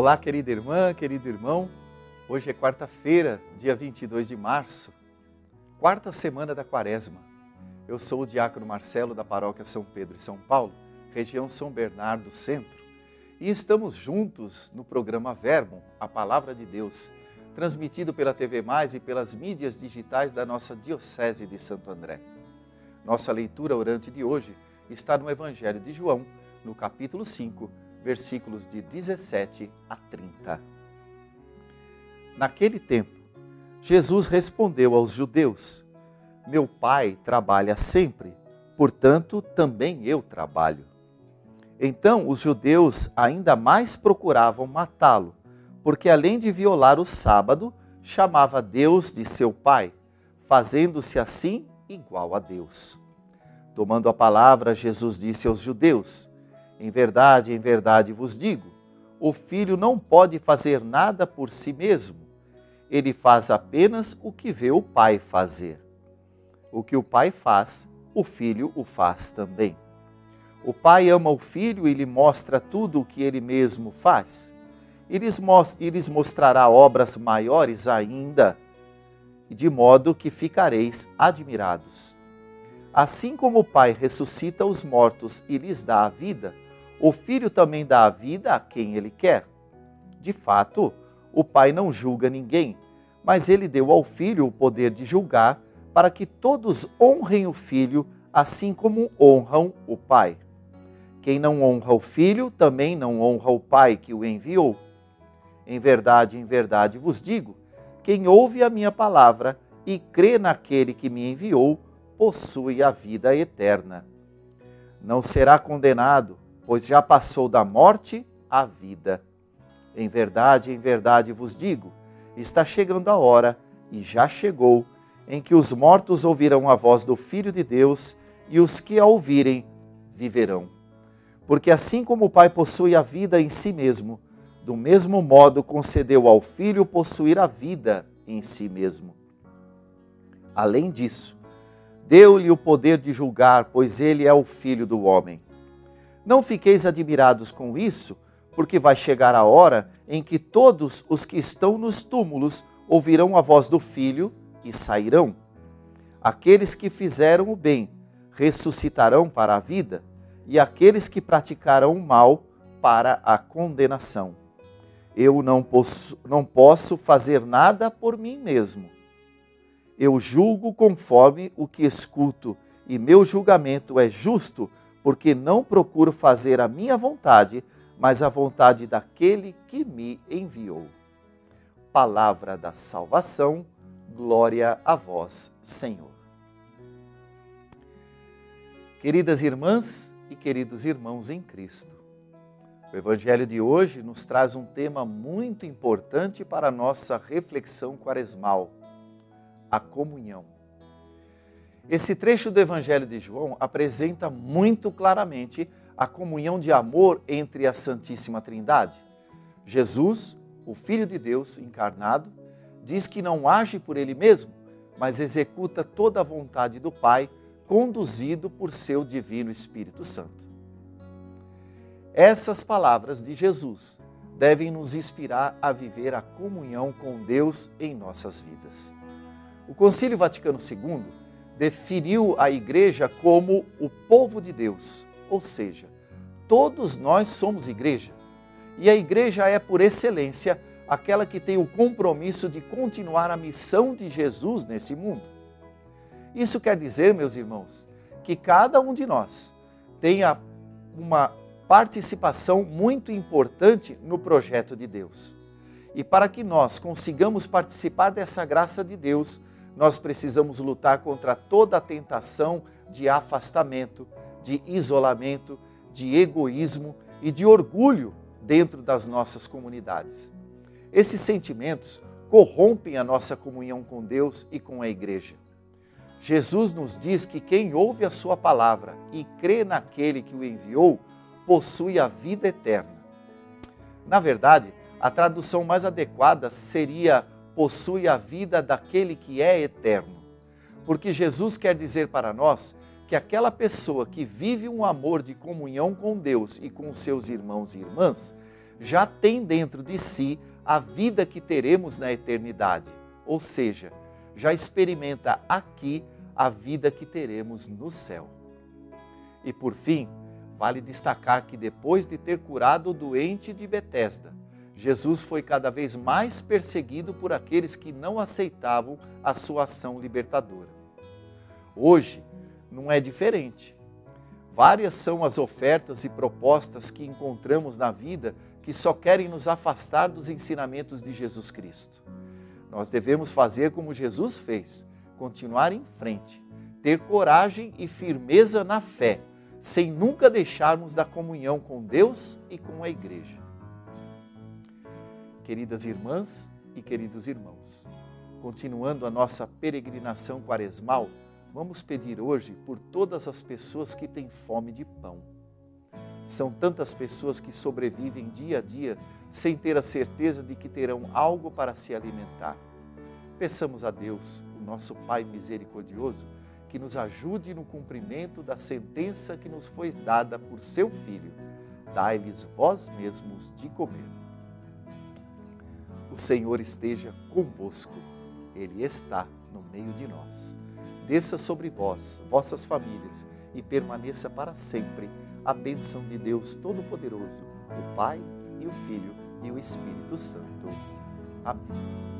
Olá, querida irmã, querido irmão. Hoje é quarta-feira, dia 22 de março, quarta semana da quaresma. Eu sou o diácono Marcelo da paróquia São Pedro e São Paulo, região São Bernardo Centro, e estamos juntos no programa Verbo, a Palavra de Deus, transmitido pela TV Mais e pelas mídias digitais da nossa Diocese de Santo André. Nossa leitura orante de hoje está no Evangelho de João, no capítulo 5, versículos de 17 a 30. Naquele tempo, Jesus respondeu aos judeus: Meu pai trabalha sempre, portanto também eu trabalho. Então os judeus ainda mais procuravam matá-lo, porque além de violar o sábado, chamava Deus de seu pai, fazendo-se assim igual a Deus. Tomando a palavra, Jesus disse aos judeus: em verdade, em verdade vos digo: o filho não pode fazer nada por si mesmo. Ele faz apenas o que vê o pai fazer. O que o pai faz, o filho o faz também. O pai ama o filho e lhe mostra tudo o que ele mesmo faz. E lhes mostrará obras maiores ainda, de modo que ficareis admirados. Assim como o Pai ressuscita os mortos e lhes dá a vida, o filho também dá a vida a quem ele quer. De fato, o pai não julga ninguém, mas ele deu ao filho o poder de julgar, para que todos honrem o filho, assim como honram o pai. Quem não honra o filho, também não honra o pai que o enviou. Em verdade, em verdade vos digo: quem ouve a minha palavra e crê naquele que me enviou, possui a vida eterna. Não será condenado pois já passou da morte à vida. Em verdade, em verdade vos digo: está chegando a hora, e já chegou, em que os mortos ouvirão a voz do Filho de Deus, e os que a ouvirem viverão. Porque assim como o Pai possui a vida em si mesmo, do mesmo modo concedeu ao Filho possuir a vida em si mesmo. Além disso, deu-lhe o poder de julgar, pois ele é o Filho do homem. Não fiqueis admirados com isso, porque vai chegar a hora em que todos os que estão nos túmulos ouvirão a voz do Filho e sairão. Aqueles que fizeram o bem ressuscitarão para a vida, e aqueles que praticaram o mal para a condenação. Eu não posso, não posso fazer nada por mim mesmo. Eu julgo conforme o que escuto, e meu julgamento é justo porque não procuro fazer a minha vontade, mas a vontade daquele que me enviou. Palavra da salvação, glória a vós, Senhor. Queridas irmãs e queridos irmãos em Cristo, o Evangelho de hoje nos traz um tema muito importante para a nossa reflexão quaresmal: a comunhão. Esse trecho do Evangelho de João apresenta muito claramente a comunhão de amor entre a Santíssima Trindade. Jesus, o Filho de Deus encarnado, diz que não age por ele mesmo, mas executa toda a vontade do Pai, conduzido por seu Divino Espírito Santo. Essas palavras de Jesus devem nos inspirar a viver a comunhão com Deus em nossas vidas. O Concílio Vaticano II definiu a igreja como o povo de Deus, ou seja, todos nós somos igreja. E a igreja é, por excelência, aquela que tem o compromisso de continuar a missão de Jesus nesse mundo. Isso quer dizer, meus irmãos, que cada um de nós tenha uma participação muito importante no projeto de Deus. E para que nós consigamos participar dessa graça de Deus, nós precisamos lutar contra toda a tentação de afastamento, de isolamento, de egoísmo e de orgulho dentro das nossas comunidades. Esses sentimentos corrompem a nossa comunhão com Deus e com a igreja. Jesus nos diz que quem ouve a sua palavra e crê naquele que o enviou, possui a vida eterna. Na verdade, a tradução mais adequada seria possui a vida daquele que é eterno. Porque Jesus quer dizer para nós que aquela pessoa que vive um amor de comunhão com Deus e com seus irmãos e irmãs já tem dentro de si a vida que teremos na eternidade, ou seja, já experimenta aqui a vida que teremos no céu. E por fim, vale destacar que depois de ter curado o doente de Betesda, Jesus foi cada vez mais perseguido por aqueles que não aceitavam a sua ação libertadora. Hoje não é diferente. Várias são as ofertas e propostas que encontramos na vida que só querem nos afastar dos ensinamentos de Jesus Cristo. Nós devemos fazer como Jesus fez, continuar em frente, ter coragem e firmeza na fé, sem nunca deixarmos da comunhão com Deus e com a igreja queridas irmãs e queridos irmãos. Continuando a nossa peregrinação quaresmal, vamos pedir hoje por todas as pessoas que têm fome de pão. São tantas pessoas que sobrevivem dia a dia sem ter a certeza de que terão algo para se alimentar. Peçamos a Deus, o nosso Pai misericordioso, que nos ajude no cumprimento da sentença que nos foi dada por seu Filho. Dai-lhes vós mesmos de comer. O Senhor esteja convosco, Ele está no meio de nós. Desça sobre vós, vossas famílias, e permaneça para sempre a bênção de Deus Todo-Poderoso, o Pai e o Filho e o Espírito Santo. Amém.